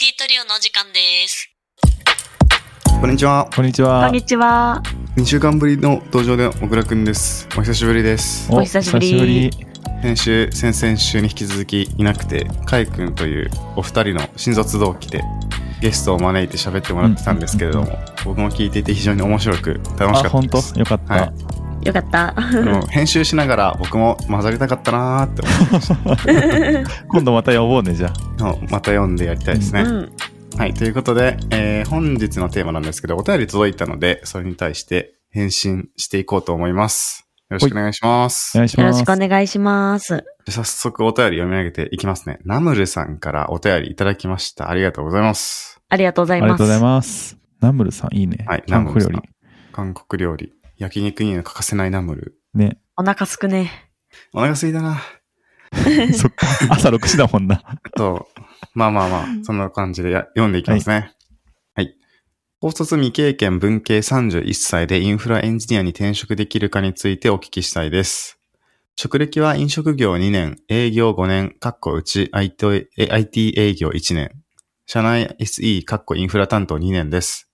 IT トリオのお時間です。こんにちは。こんにちは。こんにちは。2週間ぶりの登場で小倉くんです。お久しぶりです。お久しぶり久し先週、先々週に引き続きいなくて、カイくんというお二人の新卒同期でゲストを招いて喋ってもらってたんですけれども、僕も聞いていて非常に面白く楽しかあ、った本当？です。よかった。はいよかった。編集しながら僕も混ざりたかったなーって思ってまし今度また呼ぼうね、じゃあ。たまた読んでやりたいですね。うん。はい、ということで、えー本日のテーマなんですけど、お便り届いたので、それに対して返信していこうと思います。よろしくお願いします。お願いします。よろしくお願いします。早速お便り読み上げていきますね。ナムルさんからお便りいただきました。ありがとうございます。ありがとうございます。ありがとうございます。ナムルさん、いいね。はい韓国料理。韓国料理。焼肉には欠かせないナムル。ね。お腹すくね。お腹すいたな。そっか。朝6時だもんな。そう。まあまあまあ、そんな感じでや読んでいきますね。はい。高卒未経験文系31歳でインフラエンジニアに転職できるかについてお聞きしたいです。職歴は飲食業2年、営業5年、かっこうち IT え IT 営業1年、社内 SE かっこインフラ担当2年です。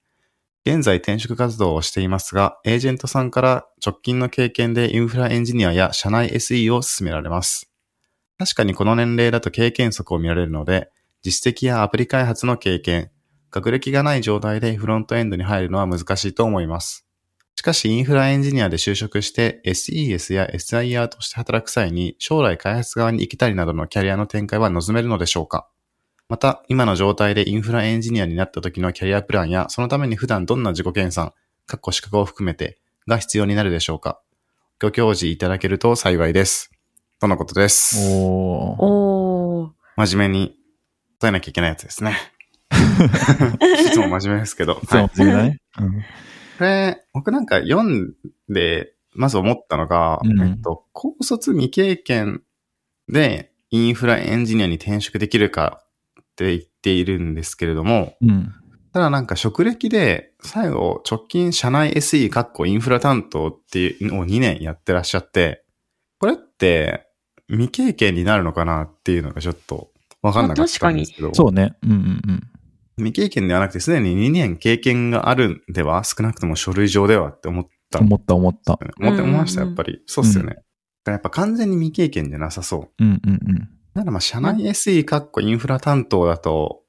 現在転職活動をしていますが、エージェントさんから直近の経験でインフラエンジニアや社内 SE を進められます。確かにこの年齢だと経験則を見られるので、実績やアプリ開発の経験、学歴がない状態でフロントエンドに入るのは難しいと思います。しかし、インフラエンジニアで就職して SES や SIR として働く際に将来開発側に行きたりなどのキャリアの展開は望めるのでしょうか？また、今の状態でインフラエンジニアになった時のキャリアプランや、そのために普段どんな自己研鑽、括弧資格を含めて、が必要になるでしょうかご教示いただけると幸いです。とのことです。おー。おー。真面目に答えなきゃいけないやつですね。いつも真面目ですけど。そう、はい。真面目だね。うんこれ、僕なんか読んで、まず思ったのが、うんえっと、高卒未経験でインフラエンジニアに転職できるかって言っているんですけれども、うん。ただなんか職歴で最後直近社内 SE かっこインフラ担当っていうのを2年やってらっしゃって、これって未経験になるのかなっていうのがちょっとわかんなかったんですけど。そうね。うんうんうん。未経験ではなくてすでに2年経験があるんでは少なくとも書類上ではって思った。思った思った。思って思いました、うんやっぱり。そうっすよね。だからやっぱ完全に未経験じゃなさそう。うんうんうん。ならまあ、社内 SE かっこインフラ担当だと、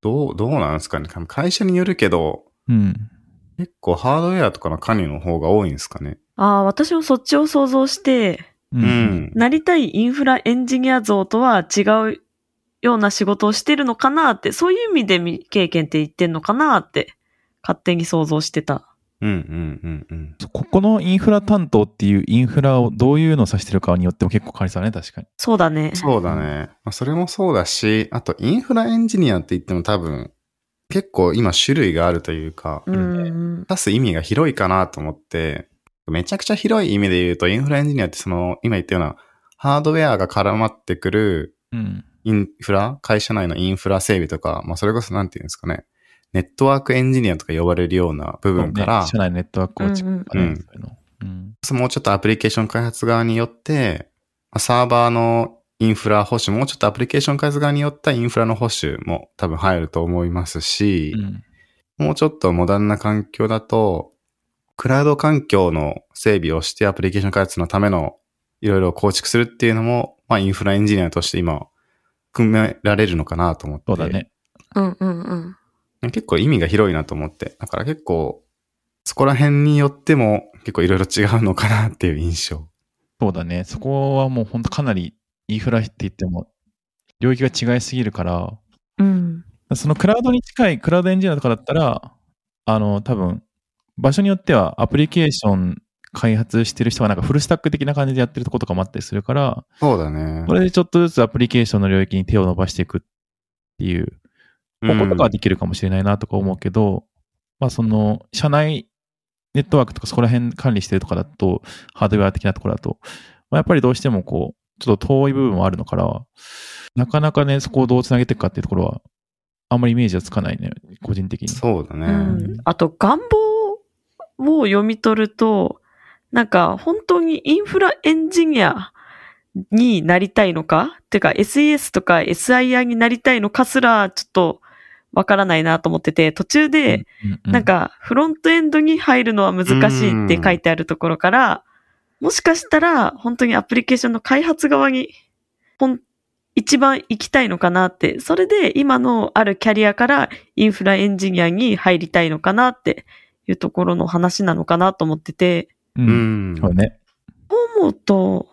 どう、どうなんですかね。会社によるけど、うん。結構ハードウェアとかの管理の方が多いんですかね。ああ、私もそっちを想像して、うう。ん。なりたいインフラエンジニア像とは違うような仕事をしてるのかなって、そういう意味で未経験って言ってんのかなって、勝手に想像してた。うんうんうんうん。ここのインフラ担当っていうインフラをどういうのを指してるかによっても結構変わりそうだね、確かに。そうだね。そうだね。まあ、それもそうだし、あとインフラエンジニアって言っても多分、結構今種類があるというか、うん。出す意味が広いかなと思って、めちゃくちゃ広い意味で言うと、インフラエンジニアってその、今言ったような、ハードウェアが絡まってくるうん。インフラ、会社内のインフラ整備とか、まあそれこそなんていうんですかね、ネットワークエンジニアとか呼ばれるような部分から、ね社内ネットワーク構築とかね、うんうんそういうの。うん。もうちょっとアプリケーション開発側によって、まあサーバーのインフラ保守、もうちょっとアプリケーション開発側によったインフラの保守も多分入ると思いますし、うん。もうちょっとモダンな環境だと、クラウド環境の整備をしてアプリケーション開発のためのいろいろ構築するっていうのも、まあインフラエンジニアとして今、組められるのかなと思って。そうだね。うんうんうん。結構意味が広いなと思って。だから結構、そこら辺によっても結構いろいろ違うのかなっていう印象。そうだね。そこはもう本当かなりインフラって言っても領域が違いすぎるから、うん。そのクラウドに近いクラウドエンジニアとかだったら、あの、多分、場所によってはアプリケーション開発してる人はなんかフルスタック的な感じでやってるとことかもあったりするから、そうだね。これでちょっとずつアプリケーションの領域に手を伸ばしていくっていううんことができるかもしれないなとか思うけど、まあその、社内ネットワークとかそこら辺管理してるとかだと、ハードウェア的なところだと、まあ、やっぱりどうしてもこう、ちょっと遠い部分もあるのから、なかなかね、そこをどうつなげていくかっていうところは、あんまりイメージはつかないね、個人的に。そうだね。うん。あと、願望を読み取ると、なんか、本当にインフラエンジニアになりたいのか？てか、SES とか SIR になりたいのかすら、ちょっとわからないなと思ってて、途中で、うなん、か、フロントエンドに入るのは難しいって書いてあるところから、もしかしたら、本当にアプリケーションの開発側に、ほん、一番行きたいのかなって、それで今のあるキャリアからインフラエンジニアに入りたいのかなっていうところの話なのかなと思ってて、う。うんん。そうね。思うと、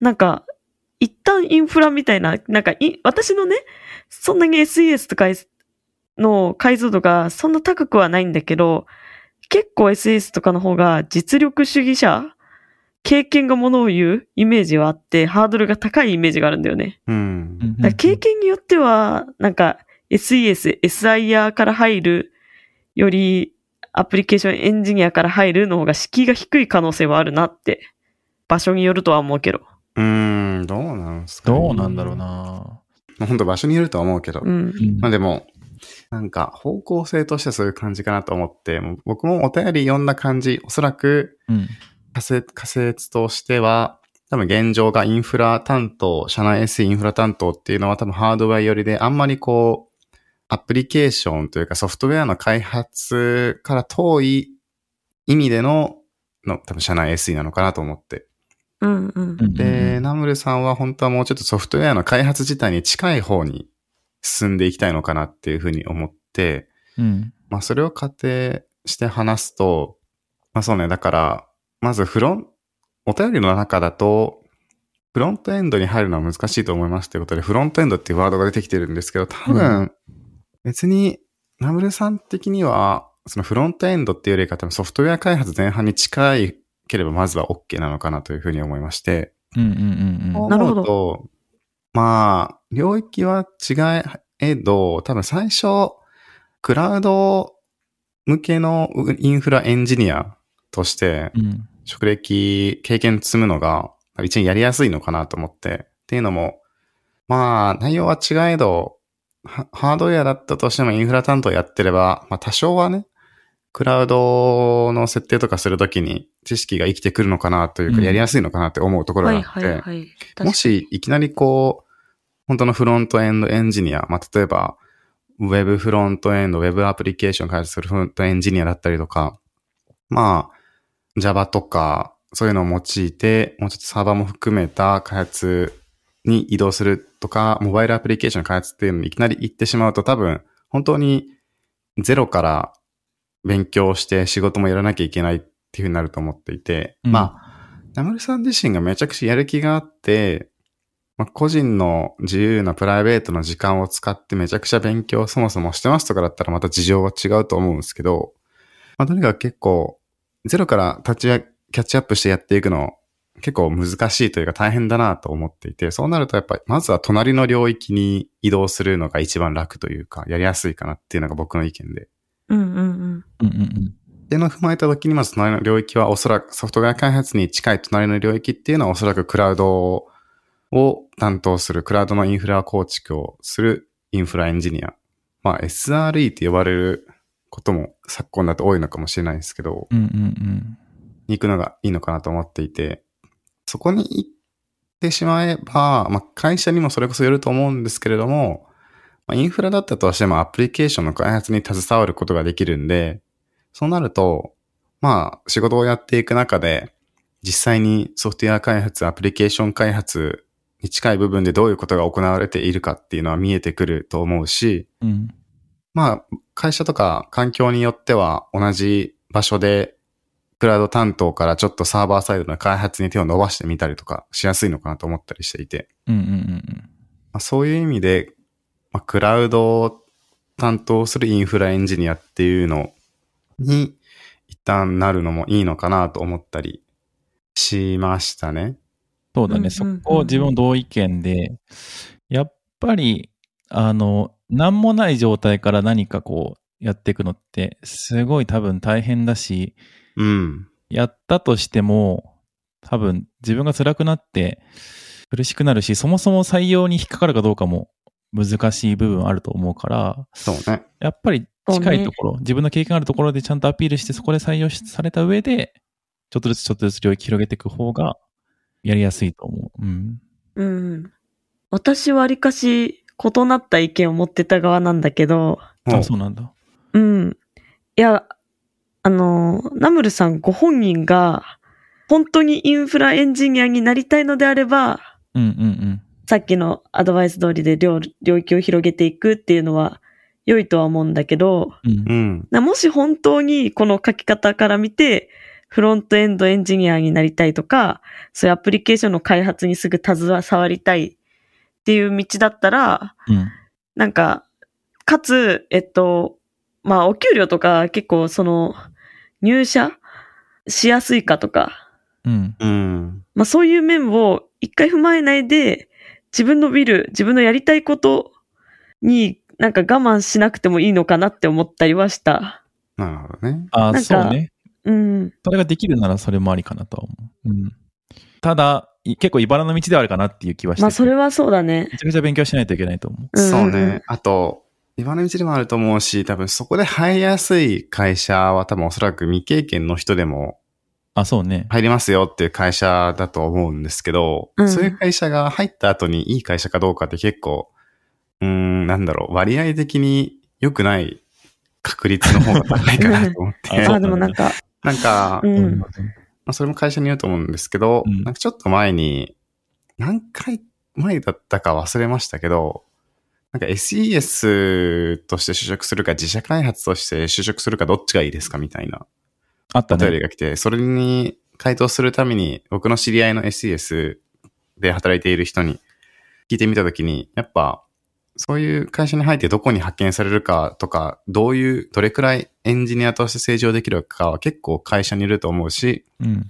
なんか、一旦インフラみたいな、なんかい、私のね、そんなに SES とか S の解像度がそんな高くはないんだけど、結構 SES とかの方が実力主義者経験がものを言うイメージはあって、ハードルが高いイメージがあるんだよね。うん。経験によっては、なんか SES、SIR から入るより、アプリケーションエンジニアから入るの方が敷居が低い可能性はあるなって、場所によるとは思うけど。うん、どうなんすかねどうなんだろう。な。まあ本当場所によるとは思うけど。うん。まあでも、なんか方向性としてはそういう感じかなと思って、もう僕もお便り読んだ感じ、おそらくうん。仮説仮説としては、多分現状がインフラ担当、社内 SE インフラ担当っていうのは多分ハードウェア寄りで、あんまりこう、アプリケーションというかソフトウェアの開発から遠い意味での、の多分社内 SE なのかなと思って。うんうん。うんで、ナムルさんは本当はもうちょっとソフトウェアの開発自体に近い方に進んでいきたいのかなっていうふうに思って、うん。まあそれを仮定して話すと、まあそうね、だから、まずフロン、お便りの中だと、フロントエンドに入るのは難しいと思いますということで、フロントエンドっていうワードが出てきてるんですけど、多分、別に、ナムルさん的には、そのフロントエンドっていうよりか多分ソフトウェア開発前半に近いければまずは OK なのかなというふうに思いまして、うんうんうんうん。なるほどまあ、領域は違えど、多分最初、クラウド向けのインフラエンジニアとして、うん。職歴、経験積むのが、一番やりやすいのかなと思って。っていうのも、まあ、内容は違えど、ハハードウェアだったとしてもインフラ担当やってれば、まあ多少はね、クラウドの設定とかするときに知識が生きてくるのかなというか、うんやりやすいのかなって思うところはいがあって。もしいきなりこう、本当のフロントエンドエンジニア、まあ、例えば、ウェブフロントエンド、ウェブアプリケーション開発するフロントエンジニアだったりとか、まあ、Java とか、そういうのを用いて、もうちょっとサーバーも含めた開発に移動するとか、モバイルアプリケーション開発っていうのにいきなり行ってしまうと多分、本当にゼロから勉強して仕事もやらなきゃいけないっていうふうになると思っていて、うん。まあ、ナムルさん自身がめちゃくちゃやる気があって、まあ、個人の自由なプライベートの時間を使ってめちゃくちゃ勉強をそもそもしてますとかだったらまた事情は違うと思うんですけど、まあ、とにかく結構、ゼロから立ち上キャッチアップしてやっていくの結構難しいというか大変だなと思っていて、そうなるとやっぱりまずは隣の領域に移動するのが一番楽というか、やりやすいかなっていうのが僕の意見で。うんうんうん。うんうんっていうのを踏まえた時にまず隣の領域はおそらくソフトウェア開発に近い隣の領域っていうのはおそらくクラウドを担当する、クラウドのインフラ構築をするインフラエンジニア。まあ SRE って呼ばれることも昨今だと多いのかもしれないですけど、うん。うんうんに行くのがいいのかなと思っていて、そこに行ってしまえば、まあ、会社にもそれこそよると思うんですけれども、まあ、インフラだったとしてもアプリケーションの開発に携わることができるんで、そうなると、まあ、仕事をやっていく中で、実際にソフトウェア開発、アプリケーション開発に近い部分でどういうことが行われているかっていうのは見えてくると思うし、うん。うん。まあ、会社とか環境によっては同じ場所で、クラウド担当からちょっとサーバーサイドの開発に手を伸ばしてみたりとかしやすいのかなと思ったりしていて、うんうんうんまあ、そういう意味で、まあ、クラウドを担当するインフラエンジニアっていうのに一旦なるのもいいのかなと思ったりしましたね。そうだね、うんうんそこ自分同意見で、やっぱり、あの、何もない状態から何かこうやっていくのって、すごい多分大変だし、うん。やったとしても、多分自分が辛くなって苦しくなるし、そもそも採用に引っかかるかどうかも難しい部分あると思うから、そうね。やっぱり近いところ、自分の経験あるところでちゃんとアピールして、そこで採用しされた上で、ちょっとずつちょっとずつ領域広げていく方がやりやすいと思う。うん。うん。私はわりかし異なった意見を持ってた側なんだけど、もあ、そうなんだ。うん。いや、あの、ナムルさんご本人が、本当にインフラエンジニアになりたいのであれば、うんうんさっきのアドバイス通りで領領域を広げていくっていうのは良いとは思うんだけど、うん。うんうん。なもし本当にこの書き方から見て、フロントエンドエンジニアになりたいとか、そういうアプリケーションの開発にすぐ携わりたいっていう道だったら、うん。なんか、かつ、えっと、まあ、お給料とか結構その、入社しやすいかとか、うん。うん。まあそういう面を一回踏まえないで、自分のビル、自分のやりたいことになんか我慢しなくてもいいのかなって思ったりはした。なるほどね。あ、なんかそうね。うん。それができるならそれもありかなとは思う。うん。ただ、い結構茨の道ではあるかなっていう気はしててまあそれはそうだね。めちゃくちゃ勉強しないといけないと思う。うんそうね。あと、今の道でもあると思うし、多分そこで入りやすい会社は多分おそらく未経験の人でもあ、そうね。入りますよっていう会社だと思うんですけど、うんそういう会社が入った後にいい会社かどうかって結構、うーん、なんだろう、割合的に良くない確率の方が高いかなと思って。あ、でもなんか、なんか、まうん。あ、それも会社によると思うんですけど、うんなんかちょっと前に、何回前だったか忘れましたけど、なんか SES として就職するか自社開発として就職するかどっちがいいですかみたいなあったお便りね。が来て、それに回答するために僕の知り合いの SES で働いている人に聞いてみたときに、やっぱそういう会社に入ってどこに派遣されるかとか、どういう、どれくらいエンジニアとして成長できるかは結構会社にいると思うし、うん。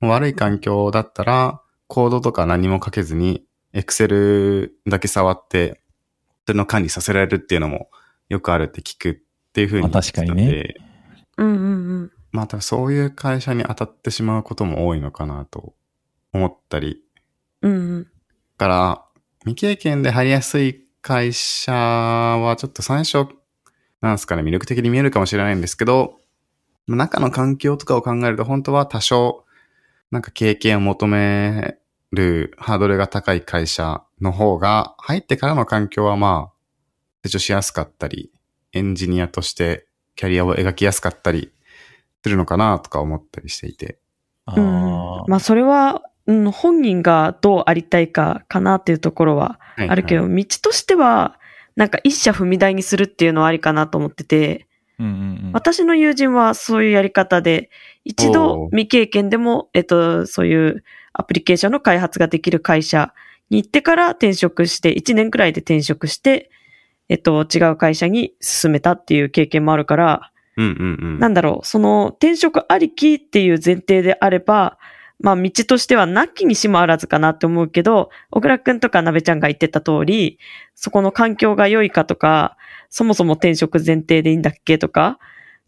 悪い環境だったら、コードとか何も書けずに、Excel だけ触って、それの管理させられるっていうのもよくあるって聞くっていうふうにまあ確かにね聞いたんでうんうんうん。またそういう会社に当たってしまうことも多いのかなと思ったり。うんうん。だから、未経験で入りやすい会社はちょっと最初、なんすかね、魅力的に見えるかもしれないんですけど、中の環境とかを考えると本当は多少、なんか経験を求めるハードルが高い会社の方が、入ってからの環境はまあ、成長しやすかったり、エンジニアとしてキャリアを描きやすかったりするのかなとか思ったりしていて。あうん。まあそれは、うん、本人がどうありたいかかなっていうところははいあるけど、はい道としては、なんか一社踏み台にするっていうのはありかなと思ってて、うんうんうん。私の友人はそういうやり方で、一お度う未経験でも、えっと、そういうアプリケーションの開発ができる会社に行ってから転職して、1年くらいで転職して、えっと、違う会社に進めたっていう経験もあるから、うんうんうん。なんだろう、その転職ありきっていう前提であれば、まあ道としてはなきにしもあらずかなって思うけど、小倉くんとかなべちゃんが言ってた通り、そこの環境が良いかとか、そもそも転職前提でいいんだっけとか、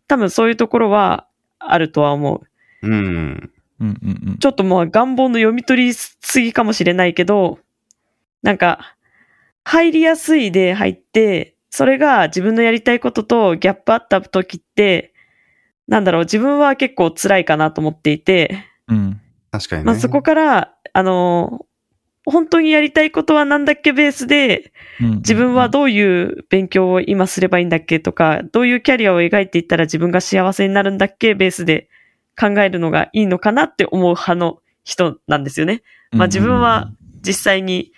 多分そういうところはあるとは思う。うん。うんうんうん。ちょっともう願望の読み取りすぎかもしれないけど、なんか、入りやすいで入って、それが自分のやりたいこととギャップあった時って、なんだろう、自分は結構辛いかなと思っていて、うん。確かにね。まあそこから、あの、本当にやりたいことはなんだっけベースで、うん自分はどういう勉強を今すればいいんだっけとか、どういうキャリアを描いていったら自分が幸せになるんだっけベースで考えるのがいいのかなって思う派の人なんですよね。まあ自分は実際に、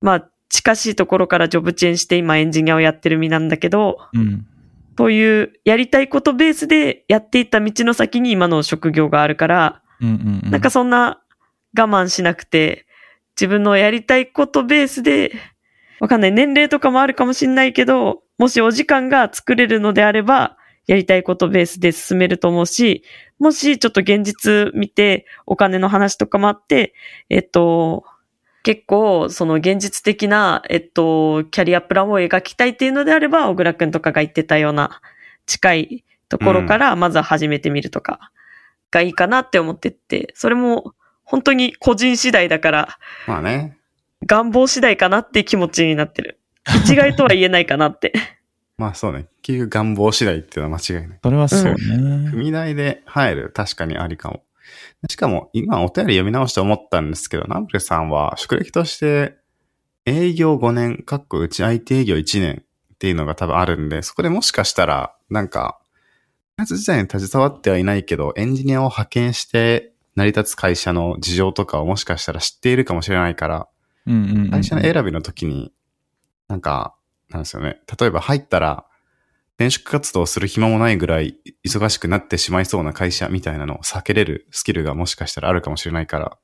まあ近しいところからジョブチェンして今エンジニアをやってる身なんだけど、うん。そういうやりたいことベースでやっていった道の先に今の職業があるから、うんうんうん。なんかそんな我慢しなくて、自分のやりたいことベースで、わかんない。年齢とかもあるかもしんないけど、もしお時間が作れるのであれば、やりたいことベースで進めると思うし、もしちょっと現実見て、お金の話とかもあって、えっと、結構、その現実的な、えっと、キャリアプランを描きたいっていうのであれば、小倉くんとかが言ってたような近いところから、まずは始めてみるとか、がいいかなって思ってって、それも本当に個人次第だから、まあね。願望次第かなって気持ちになってる。一概とは言えないかなって。まあそうね。結局願望次第っていうのは間違いない。それはそうね。踏み台で入る、確かにありかも。しかも、今お便り読み直して思ったんですけど、ナンプレさんは、職歴として、営業5年、かっこうち IT 営業1年っっていうのが多分あるんで、そこでもしかしたら、なんか、開発自体に携わってはいないけど、エンジニアを派遣して成り立つ会社の事情とかをもしかしたら知っているかもしれないから、うんうんうん。会社の選びの時に、なんか、なんですよね。例えば入ったら、転職活動をする暇もないぐらい忙しくなってしまいそうな会社みたいなのを避けれるスキルがもしかしたらあるかもしれないから、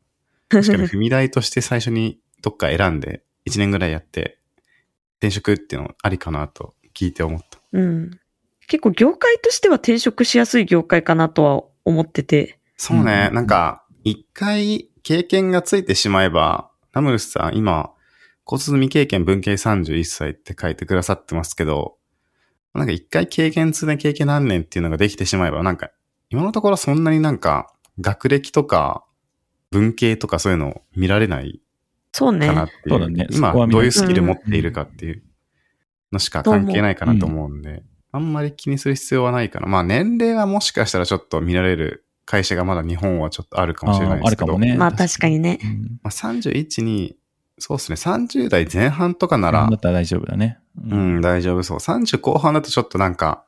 確かに踏み台として最初にどっか選んで1年ぐらいやって転職っていうのありかなと聞いて思った。うん。結構業界としては転職しやすい業界かなとは思ってて。そうね、うんなんか一回経験がついてしまえば、ナムルスさん今、交通未経験文系31歳って書いてくださってますけど、なんか一回経験積んで経験何年っていうのができてしまえば、なんか今のところそんなになんか学歴とか文系とかそういうのを見られないそうねか。なっていう。そうだね今どういうスキル持っているかっていうのしか関係ないかなと思うんで、あんまり気にする必要はないかな。まあ年齢はもしかしたらちょっと見られる会社がまだ日本はちょっとあるかもしれないですけど。あるかもね。まあ確かにね。うん。まあ、31に、そうですね、30代前半とかならだっ、たら大丈夫だね。う。ん、大丈夫そう。30後半だとちょっとなんか、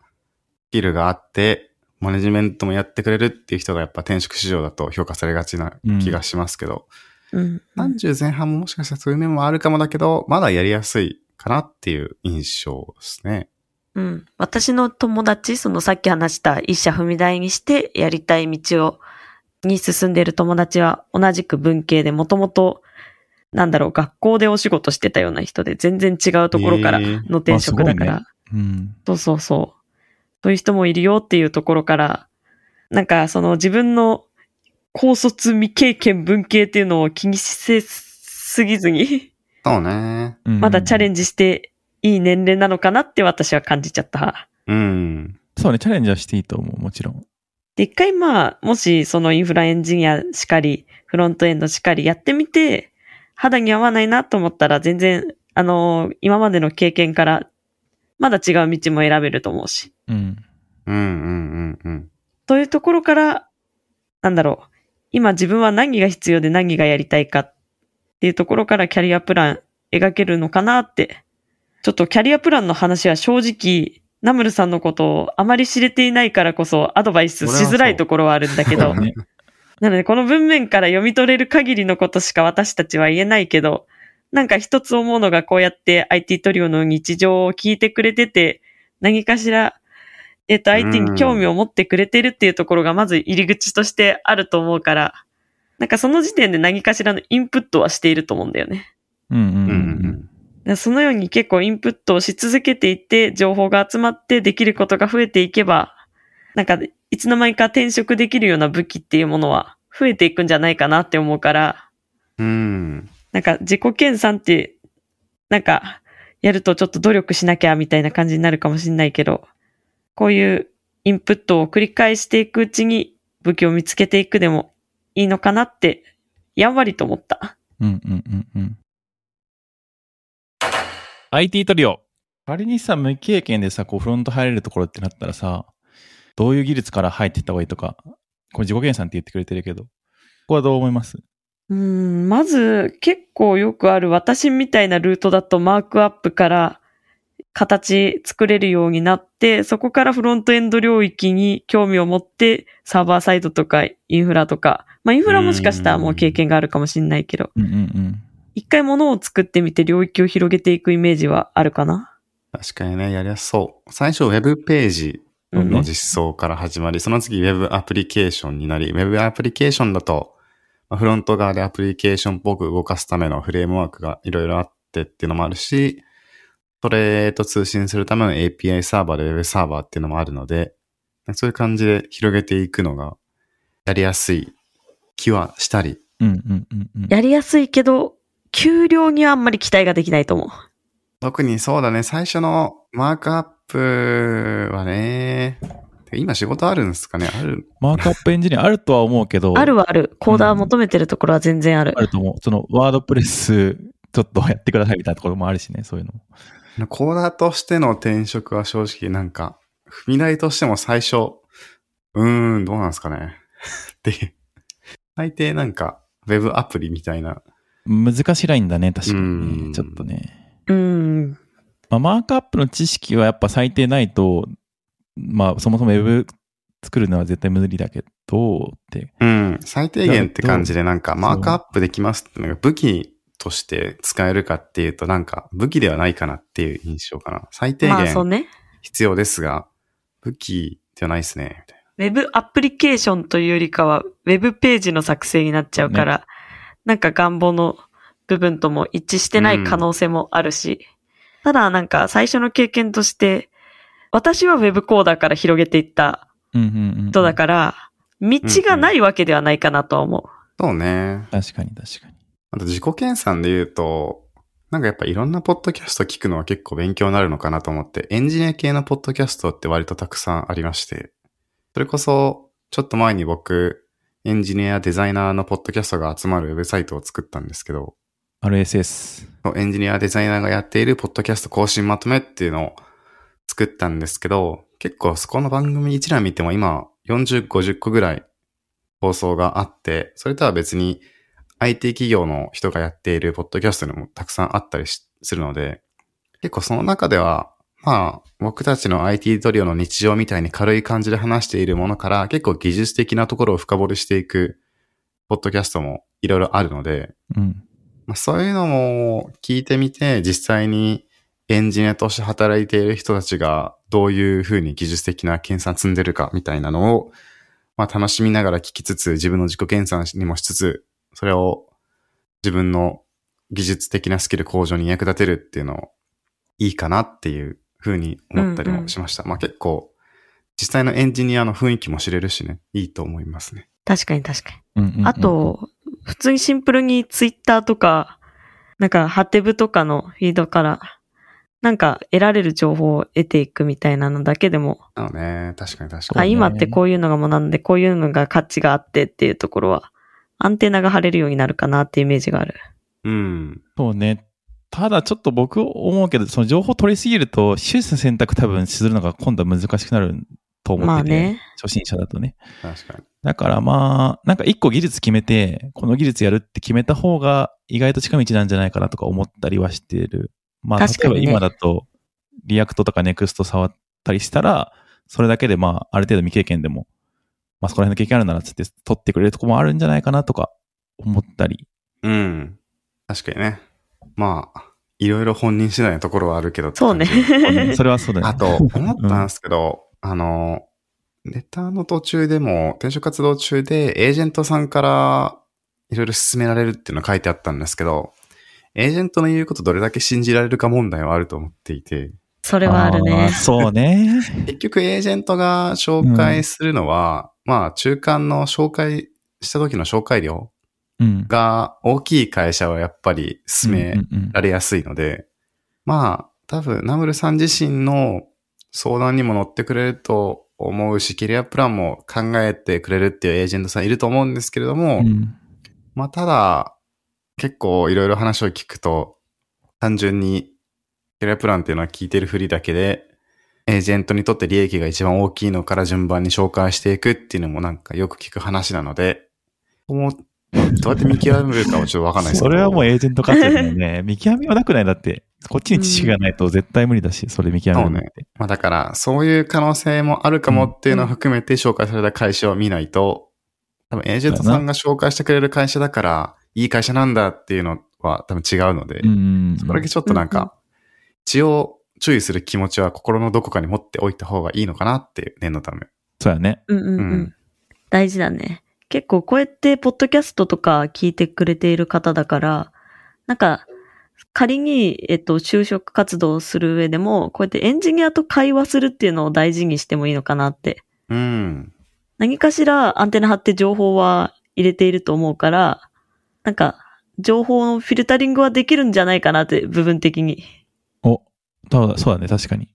スキルがあって、マネジメントもやってくれるっていう人がやっぱ転職市場だと評価されがちな気がしますけど、うん。30前半ももしかしたらそういう面もあるかもだけど、まだやりやすいかなっていう印象ですね。うん。私の友達、そのさっき話した一社踏み台にしてやりたい道を、に進んでいる友達は同じく文系でもともと、なんだろう、学校でお仕事してたような人で全然違うところからの転職だから、あうん。そうそうそう。そういう人もいるよっていうところから、なんかその自分の高卒未経験文系っていうのを気にせすぎずに、そうね。まだチャレンンジしていい年齢なのかなって私は感じちゃった。うん。ジ。そうね、チャレンジはしていいと思う、もちろん。で、一回まあ、もしそのインフラエンジニアしかり、フロントエンドしかりやってみて、肌に合わないなと思ったら全然、あの今までの経験から、まだ違う道も選べると思うし。うん。うんうんうんうん。というところから、なんだろう。今自分は何が必要で何がやりたいかっていうところからキャリアプラン描けるのかなって。ちょっとキャリアプランの話は正直、ナムルさんのことをあまり知れていないからこそアドバイスしづらいところはあるんだけど。なのでこの文面から読み取れる限りのことしか私たちは言えないけど、なんか一つ思うのがこうやって IT トリオの日常を聞いてくれてて、何かしら、えっ、と、IT に興味を持ってくれてるっていうところがまず入り口としてあると思うから、なんかその時点で何かしらのインプットはしていると思うんだよね。うんうんううんそのように結構インプットをし続けていって、情報が集まってできることが増えていけば、なんか、いつの間にか転職できるような武器っていうものは増えていくんじゃないかなって思うから、うん。なんか自己研鑽って、なんか、やるとちょっと努力しなきゃみたいな感じになるかもしれないけど、こういうインプットを繰り返していくうちに武器を見つけていくでもいいのかなって、やんわりと思った。うんうんうんうん。IT トリオ。仮にさ、無経験でさ、こうフロント入れるところってなったらさ、どういう技術から入っていった方がいいとか、これ自己研鑽って言ってくれてるけど、ここはどう思います？うーん、まず結構よくある私みたいなルートだとマークアップから形作れるようになって、そこからフロントエンド領域に興味を持ってサーバーサイドとかインフラとか、まあインフラもしかしたらもう経験があるかもしれないけど、うんうんうん。一回物を作ってみて領域を広げていくイメージはあるかな？確かにね、やりやすそう。最初、ウェブページうんの実装から始まり、その次、ウェブアプリケーションになり、ウェブアプリケーションだと、まあフロント側でアプリケーションっぽく動かすためのフレームワークがいろいろあってっていうのもあるし、それと通信するための API サーバーで Web サーバーっていうのもあるので、そういう感じで広げていくのがやりやすい気はしたり。うんうんうんうん。やりやすいけど、給料にはあんまり期待ができないと思う。特にそうだね、最初のマークアップはね、今仕事あるんですかね？あるマークアップエンジニアあるとは思うけど、あるはある。コーダー求めてるところは全然ある。あると思う。その、ワードプレス、ちょっとやってくださいみたいなところもあるしね、そういうの。コーダーとしての転職は正直なんか、踏み台としても最初、うーん、どうなんですかね？っていう。大抵なんか、ウェブアプリみたいな。難しいラインだね、確かにうんね。ちょっとね。うん。まあ、マークアップの知識はやっぱ最低ないと、まあ、そもそもウェブ作るのは絶対無理だけど、って。うん。最低限って感じでなんかマークアップできますってのが武器として使えるかっていうとなんか武器ではないかなっていう印象かな。最低まあそう限ね。必要ですが、武器ではないですね。みたいウェブアプリケーションというよりかは、ウェブページの作成になっちゃうから、なんか願望の部分とも一致してない可能性もあるし、ただなんか最初の経験として、私はウェブコーダーから広げていったうんうんうん。人だから、道がないわけではないかなとは思う。な。そうね。確かに確かに。あと自己研鑽で言うと、なんかやっぱいろんなポッドキャスト聞くのは結構勉強になるのかなと思って、エンジニア系のポッドキャストって割とたくさんありまして、それこそ、ちょっと前に僕、エンジニア、デザイナーのポッドキャストが集まるウェブサイトを作ったんですけど、RSS。エンジニア、デザイナーがやっているポッドキャスト更新まとめっていうのを作ったんですけど、結構そこの番組一覧見ても今40、50個ぐらい放送があって、それとは別に IT 企業の人がやっているポッドキャストにもたくさんあったりしするので、結構その中では、まあ、僕たちの IT トリオの日常みたいに軽い感じで話しているものから、結構技術的なところを深掘りしていく、ポッドキャストもいろいろあるので、うん。まあ、そういうのも聞いてみて、実際にエンジニアとして働いている人たちがどういうふうに技術的な研鑽積んでるかみたいなのを、まあ楽しみながら聞きつつ、自分の自己研鑽にもしつつ、それを自分の技術的なスキル向上に役立てるっていうのをいいかなっていうふうに思ったりもしました。まあ結構、実際のエンジニアの雰囲気も知れるしね、いいと思いますね。確かに確かに。うんうんうんあ、と、普通にシンプルにツイッターとか、なんかハテブとかのフィードから、なんか得られる情報を得ていくみたいなのだけでも、なのね、確かに確かに。あ、今ってこういうのがもうなんで、こういうのが価値があってっていうところは、アンテナが張れるようになるかなっていうイメージがある。うん。そうね。ただちょっと僕思うけど、その情報取りすぎると、技術の選択多分するのが今度は難しくなると思ってて、まあね。初心者だとね。確かに。だからまあ、なんか一個技術決めて、この技術やるって決めた方が意外と近道なんじゃないかなとか思ったりはしてる。まあ、例えば今だと、 React とか Next 触ったりしたら、それだけでまあ、ある程度未経験でも、まあそこら辺の経験あるならつって取ってくれるとこもあるんじゃないかなとか思ったり。うん。確かにね。まあ、いろいろ本人次第のところはあるけどそうね。それはそうだよね。あと、思ったんですけど、あの、ネターの途中でも、転職活動中で、エージェントさんからいろいろ進められるっていうのが書いてあったんですけど、エージェントの言うことどれだけ信じられるか問題はあると思っていて、それはあるーね。そうね。結局エージェントが紹介するのは、まあ中間の紹介した時の紹介料うん。が大きい会社はやっぱり進められやすいので、まあ、多分、ナムルさん自身の相談にも乗ってくれると思うし、キャリアプランも考えてくれるっていうエージェントさんいると思うんですけれども、うん。まあ、ただ、結構いろいろ話を聞くと、単純にキャリアプランっていうのは聞いてるふりだけで、エージェントにとって利益が一番大きいのから順番に紹介していくっていうのもなんかよく聞く話なので、もうどうやって見極めるかはちょっとわかんないですけど。それはもうエージェント活動だよね。見極めはなくないだって。こっちに知識がないと絶対無理だし、それ見極めるのって。まあだから、そういう可能性もあるかもっていうのを含めて紹介された会社を見ないと、多分エージェントさんが紹介してくれる会社だから、いい会社なんだっていうのは多分違うので。それだけちょっとなんか、一応注意する気持ちは心のどこかに持っておいた方がいいのかなっていう念のため。そうやね。うんうんうん。うん大事だね。結構こうやってポッドキャストとか聞いてくれている方だから、なんか、仮に、えっと、就職活動をする上でも、こうやってエンジニアと会話するっていうのを大事にしてもいいのかなって。うん。何かしらアンテナ張って情報は入れていると思うから、なんか、情報のフィルタリングはできるんじゃないかなって、部分的に。お、そうだそうだね、確かに。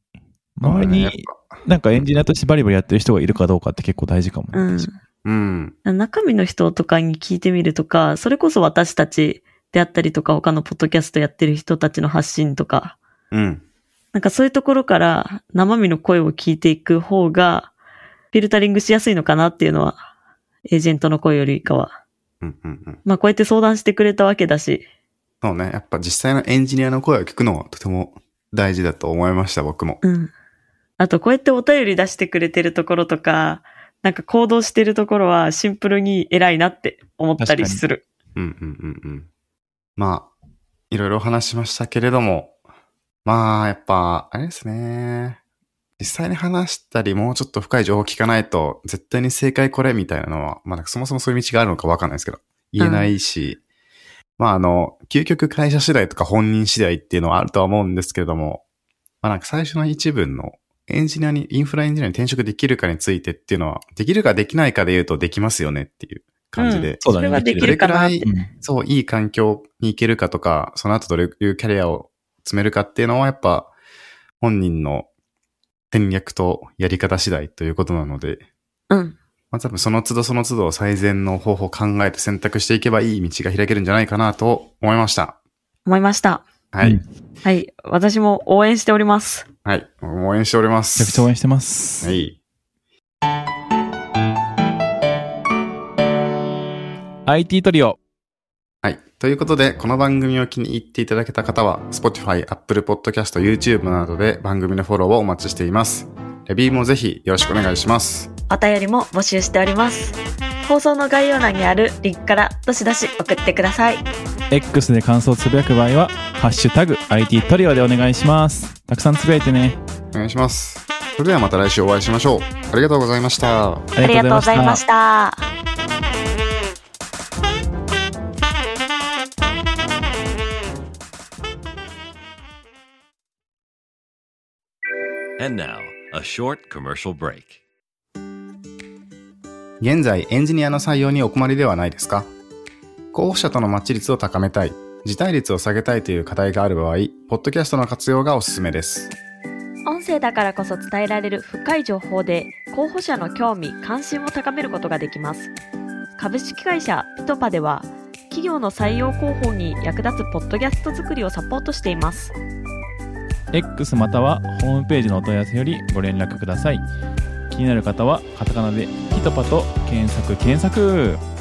周りに、なんかエンジニアとしてバリバリやってる人がいるかどうかって結構大事かもね。うん。うん。中身の人とかに聞いてみるとか、それこそ私たちであったりとか、他のポッドキャストやってる人たちの発信とか、うん。なんかそういうところから生身の声を聞いていく方が、フィルタリングしやすいのかなっていうのは、エージェントの声よりかは。うん。うん。うん。まあこうやって相談してくれたわけだし、そうね。やっぱ実際のエンジニアの声を聞くのはとても大事だと思いました、僕も。うん。あと、こうやってお便り出してくれてるところとか、なんか行動してるところはシンプルに偉いなって思ったりする。うんうんうんうん。まあ、いろいろ話しましたけれども、まあ、やっぱ、あれですね。実際に話したり、もうちょっと深い情報聞かないと、絶対に正解これみたいなのは、まあ、そもそもそういう道があるのかわかんないですけど、言えないし、まあ、あの、究極会社次第とか本人次第っていうのはあるとは思うんですけれども、まあ、なんか最初の一文のエンジニアに、インフラエンジニアに転職できるかについてっていうのは、できるかできないかで言うとできますよねっていう感じで、そうだねそれはできるかなってどれく。うんそう、いい環境に行けるかとか、その後どれいうキャリアを積めるかっていうのはやっぱ本人の戦略とやり方次第ということなので、うん。まあ多分その都度その都度最善の方法を考えて選択していけばいい道が開けるんじゃないかなと思いました。思いました。はい。うんはい。私も応援しております。はい。応援しておりまめちゃくす。ちゃ応援してます。はい。IT トリオ。はい。ということで、この番組を気に入っていただけた方は、Spotify、Apple Podcast、YouTube などで番組のフォローをお待ちしています。レビューもぜひよろしくお願いします。お便りも募集しております。放送の概要欄にあるリンクからどしどし送ってください。X で感想をつぶやく場合は、ハッシュタグ IT トリオでお願いします。たくさんつぶやいてね。お願いします。それではまた来週お会いしましょう。ありがとうございました。あありがとうございました。And now, a short commercial break. 現在エンジニアの採用にお困りではないですか？候補者とのマッチ率を高めたい、辞退率を下げたいという課題がある場合、ポッドキャストの活用がおすすめです。音声だからこそ伝えられる深い情報で候補者の興味・関心を高めることができます。株式会社ピトパでは企業の採用広報に役立つポッドキャスト作りをサポートしています。X またはホームページのお問い合わせよりご連絡ください。気になる方はカタカナでヒトパと検索検索。